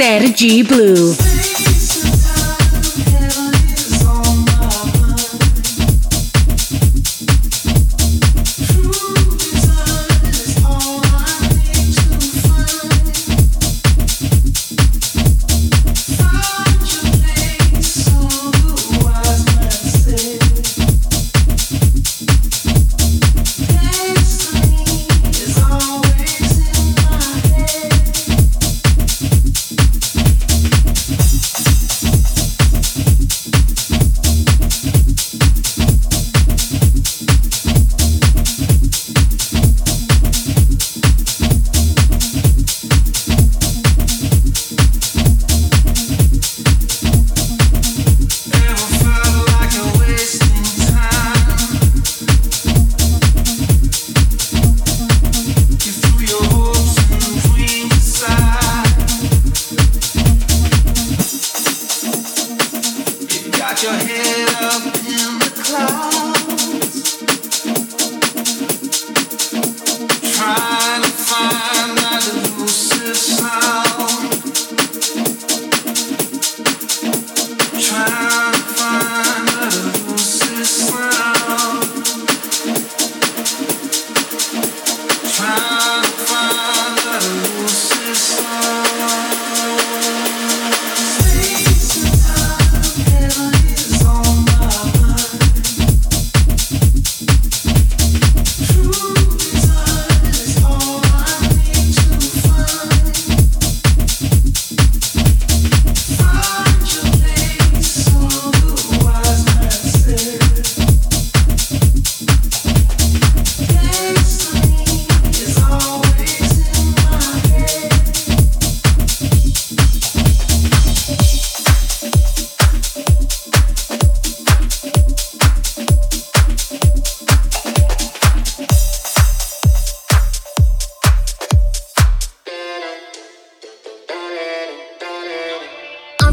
Sergi Blue.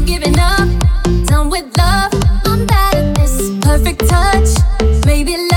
giving up. Done with love. I'm bad at this. Perfect touch. Maybe.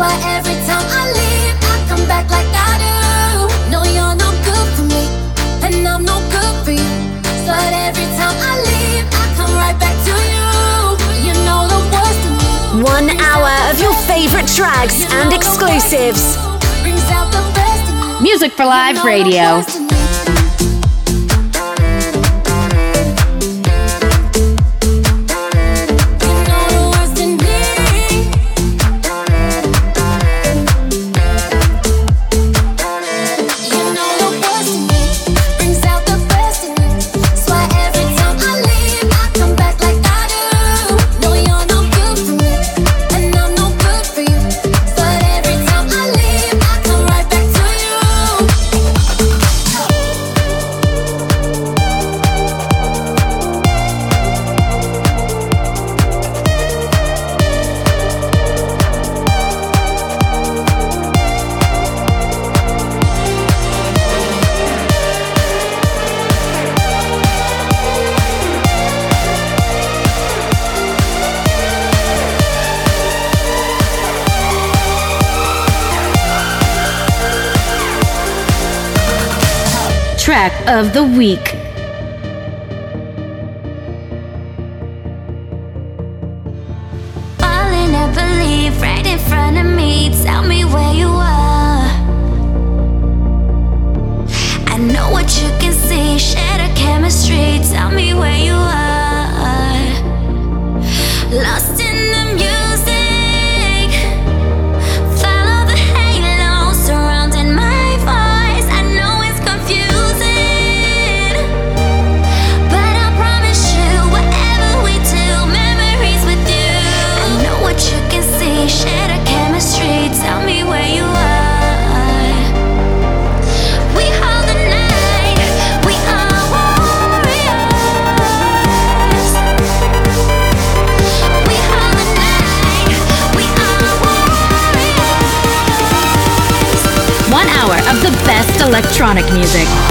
why every time I leave, I come back like I do. No, you're no good for me, and I'm no good for you. But every time I leave, I come right back to you. You know the worst of me. One hour of your favorite tracks and exclusives. Music for Live Radio. Track of the week. Electronic music.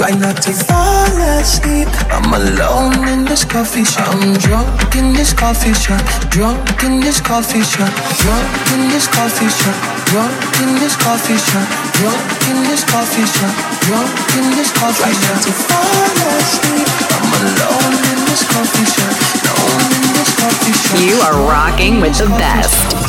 Try not to fall asleep. I'm alone in this coffee shop. I'm drunk in this coffee shop. Drunk in this coffee shop. Drunk in this coffee shop. Drunk in this coffee shop. Drunk in this coffee shop. Drunk in this coffee shop. To fall asleep. I'm alone in this coffee shop. Alone in this coffee shop. You are rocking with the best.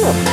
No.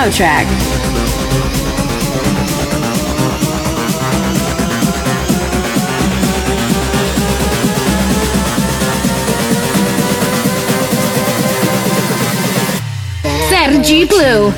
Demo track. Sergi Blue.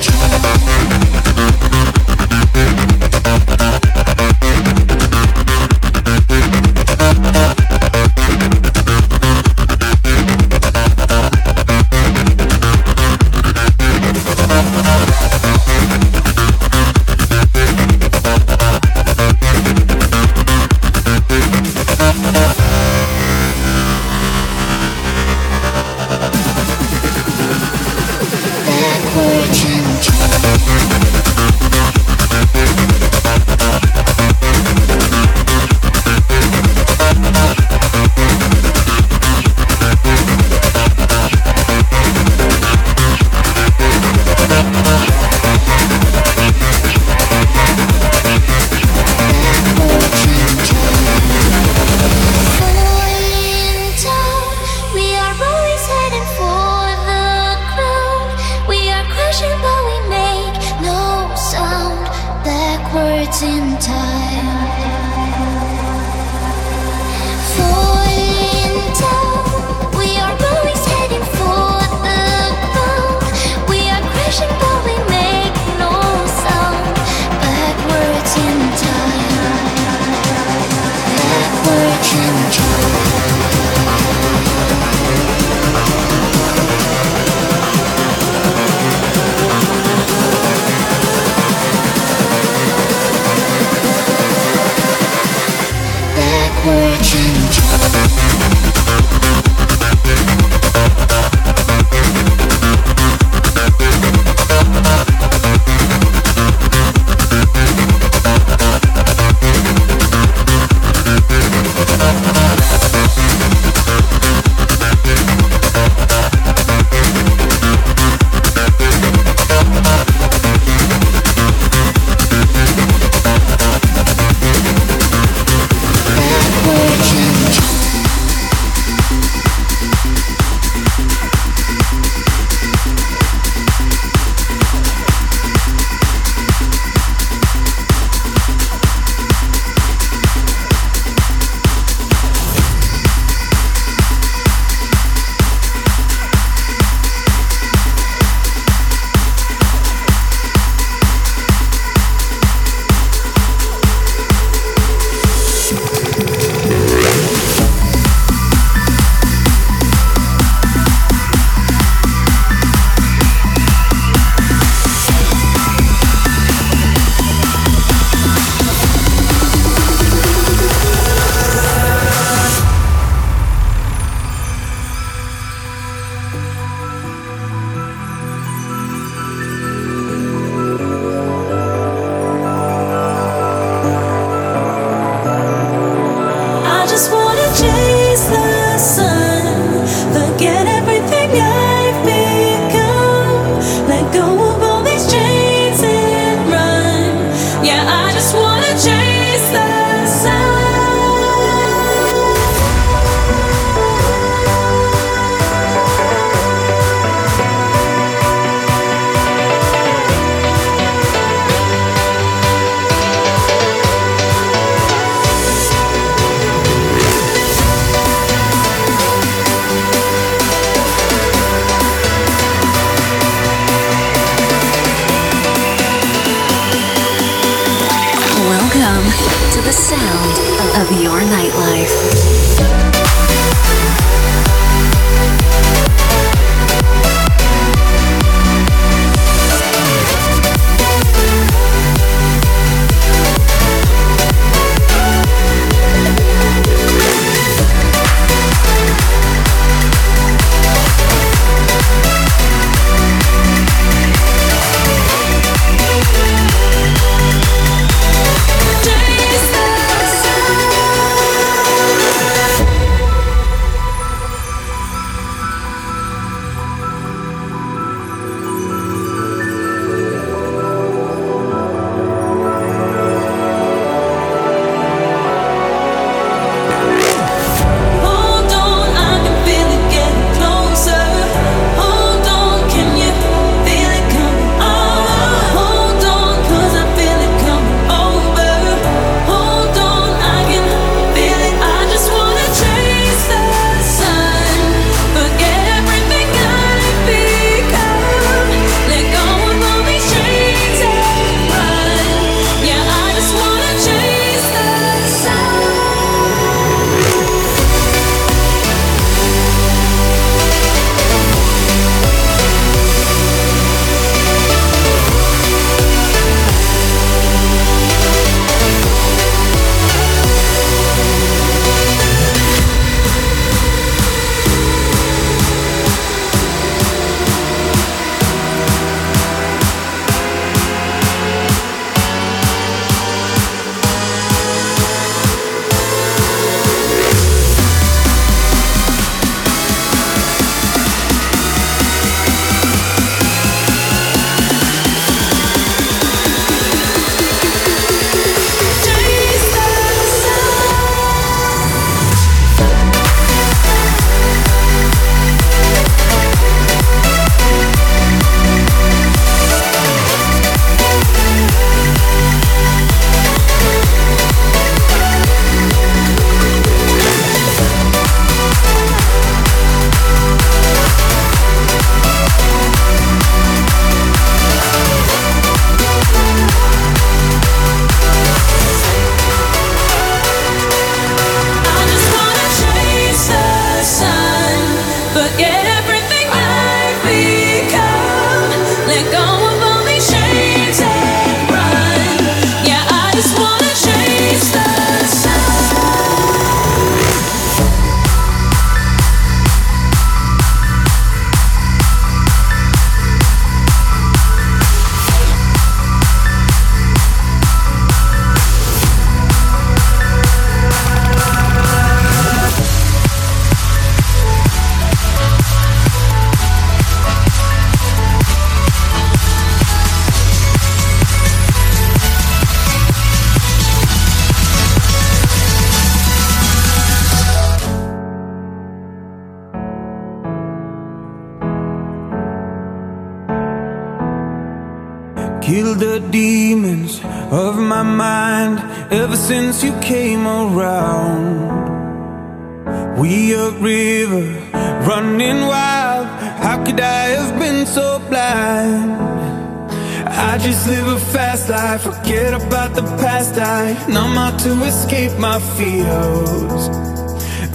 to escape my fears.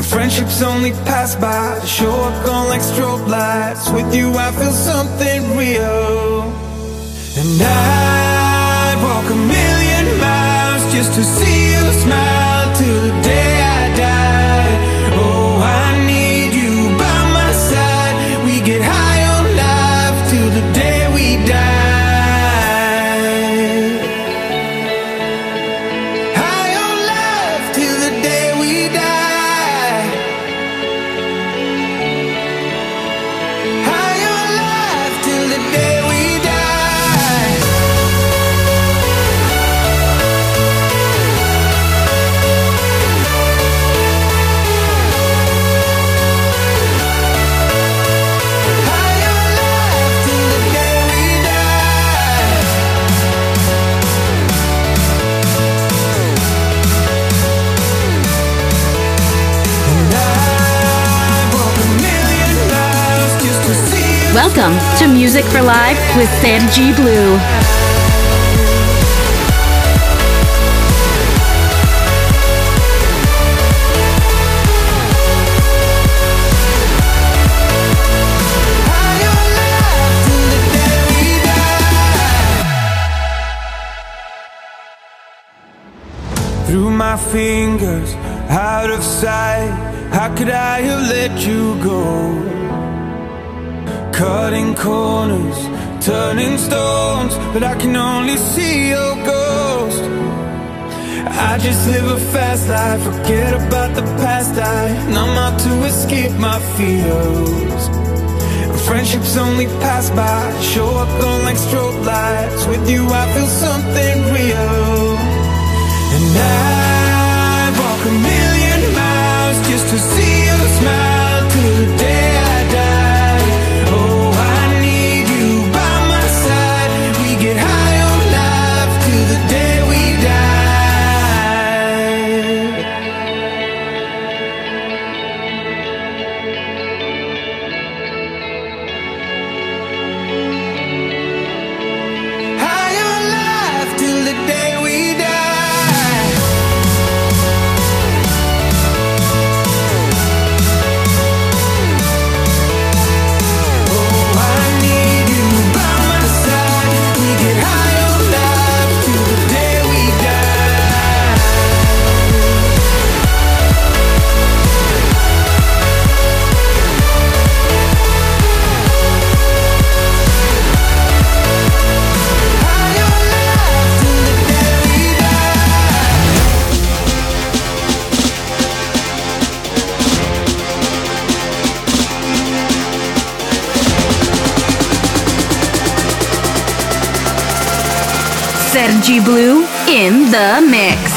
Friendships only pass by Show up gone like strobe lights. With you I feel something real. And I'd walk a million miles Just to see you smile. Welcome to Music for Life with Sergi Blue. Through my fingers, out of sight How could I have let you go? Cutting corners, turning stones, but I can only see your ghost. I just live a fast life, forget about the past. I numb out to escape my fears. Friendships only pass by, show up on like strobe lights. With you, I feel something real. And I walk a million miles just to see Sergi Blue in the mix.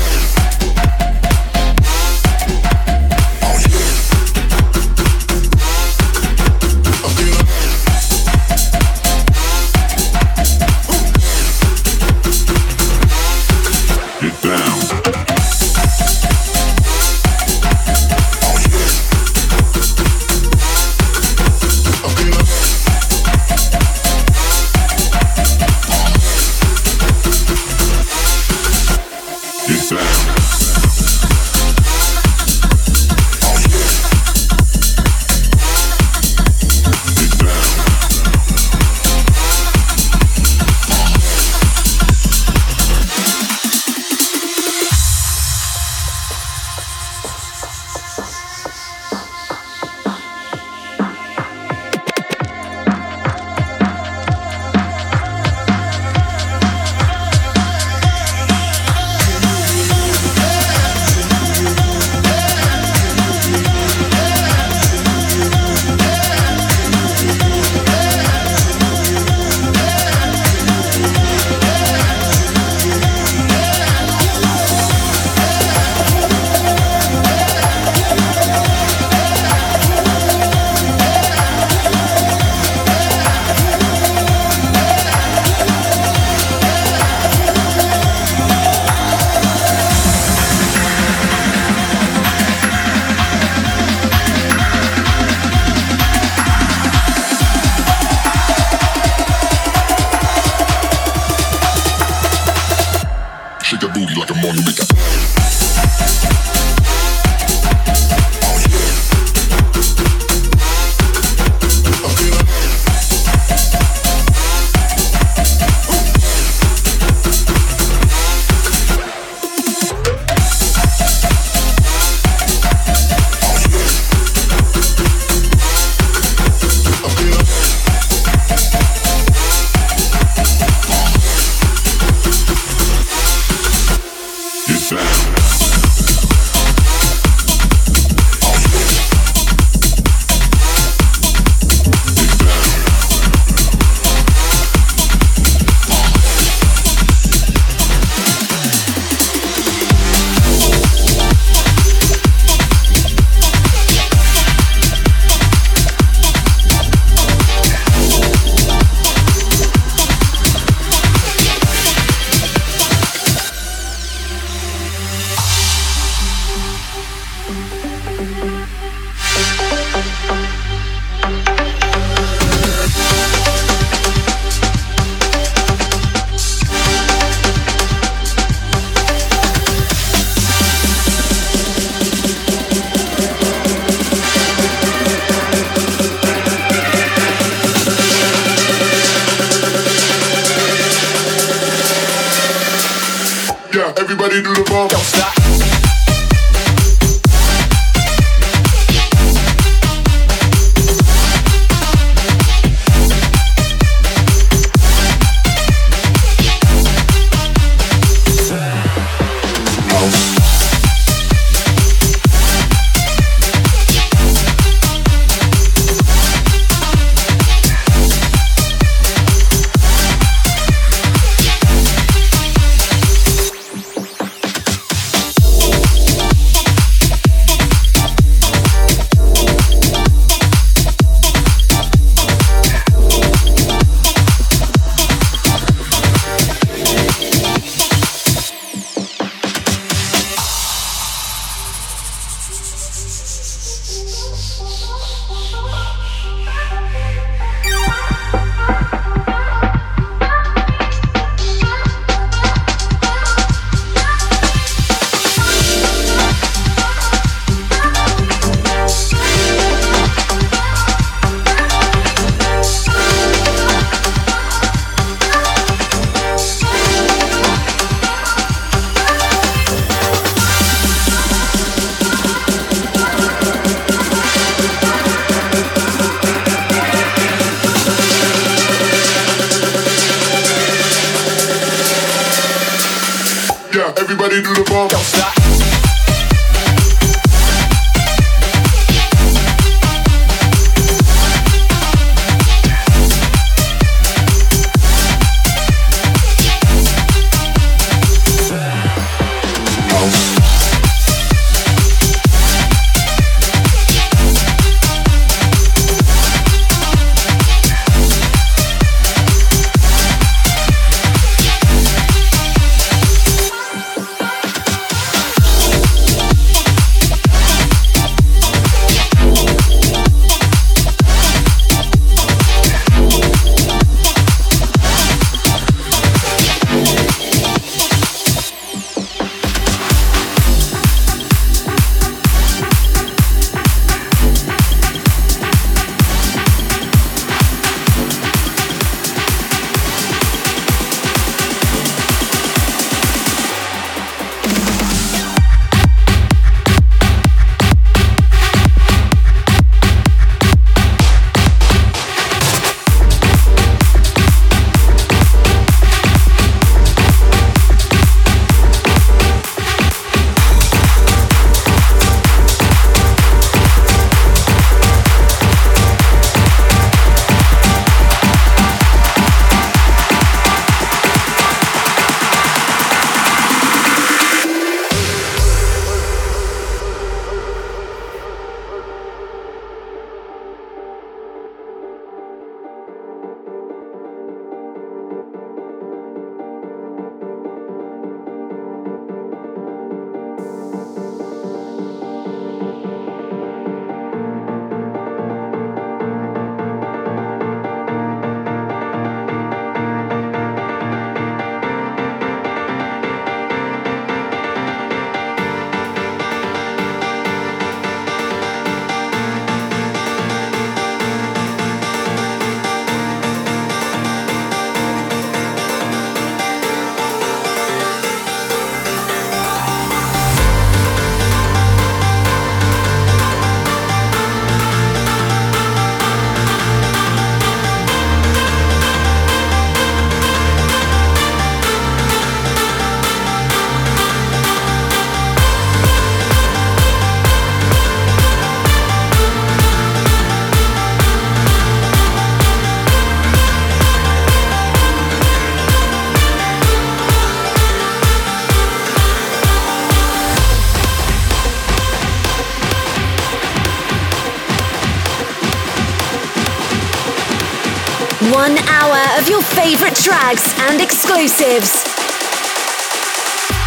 Exclusives.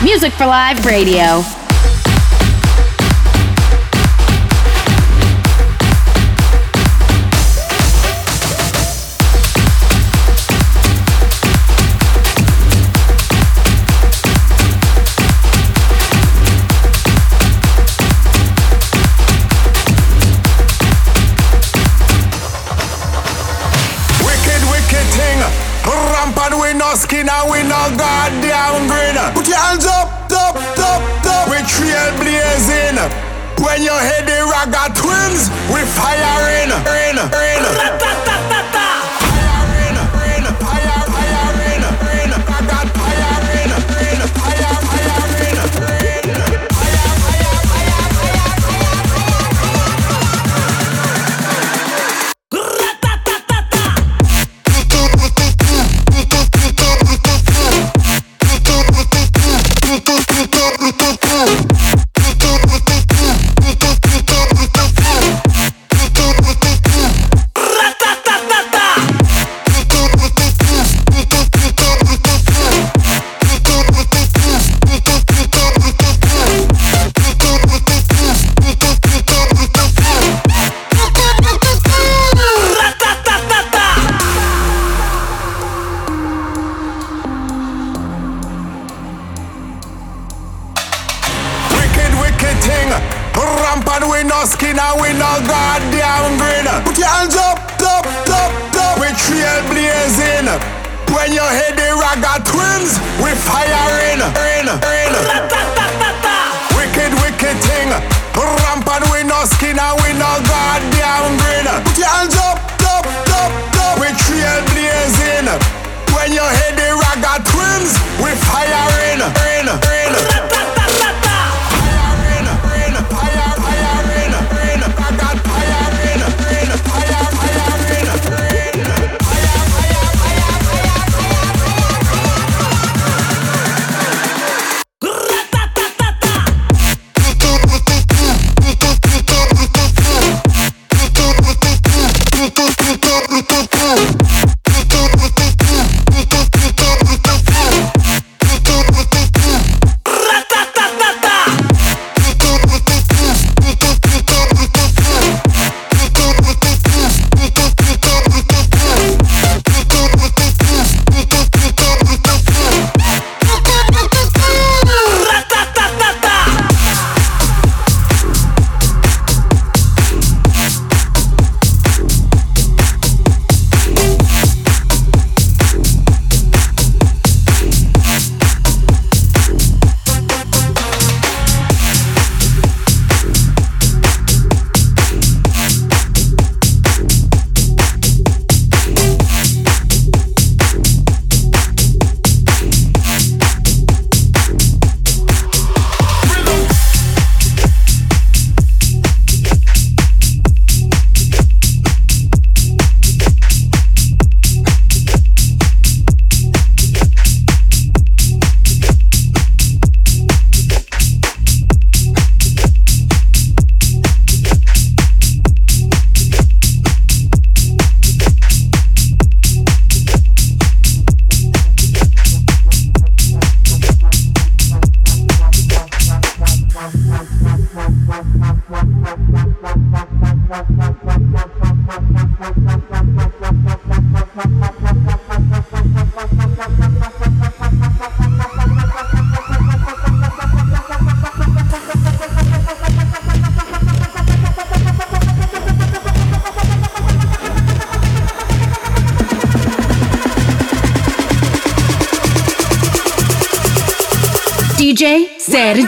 Music for Live Radio. skin and we no goddamn green. Put your hands up, up, up, up. We trailblazing. When you hear the ragga twins, we firing. In, in.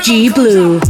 G Blue.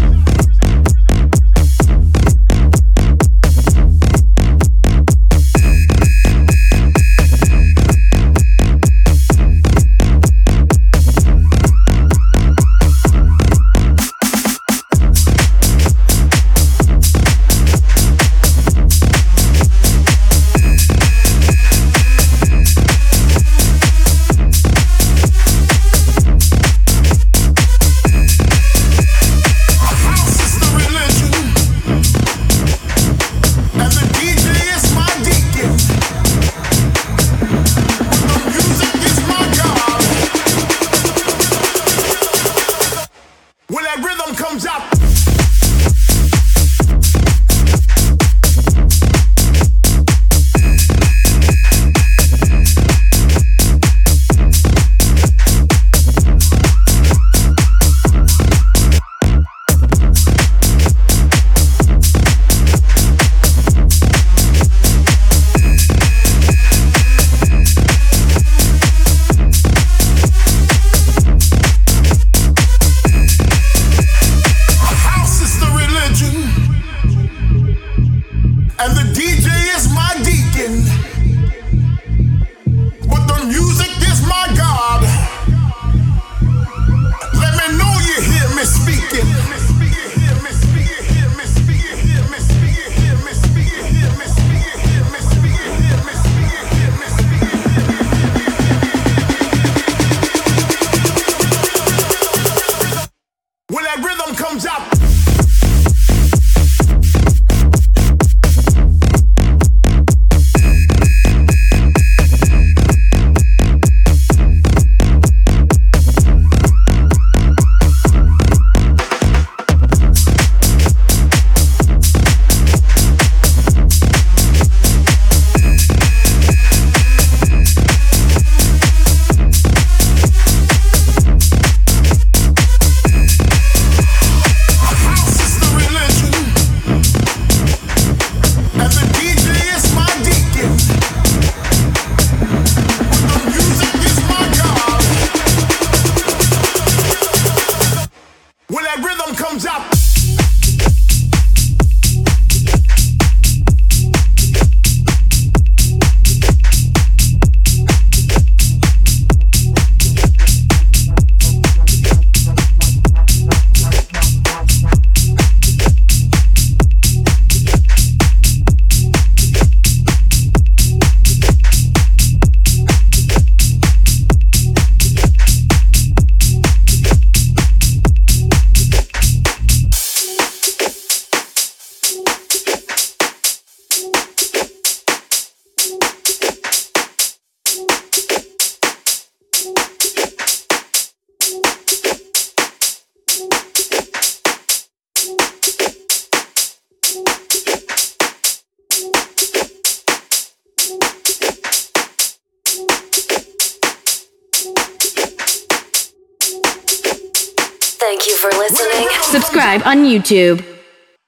YouTube.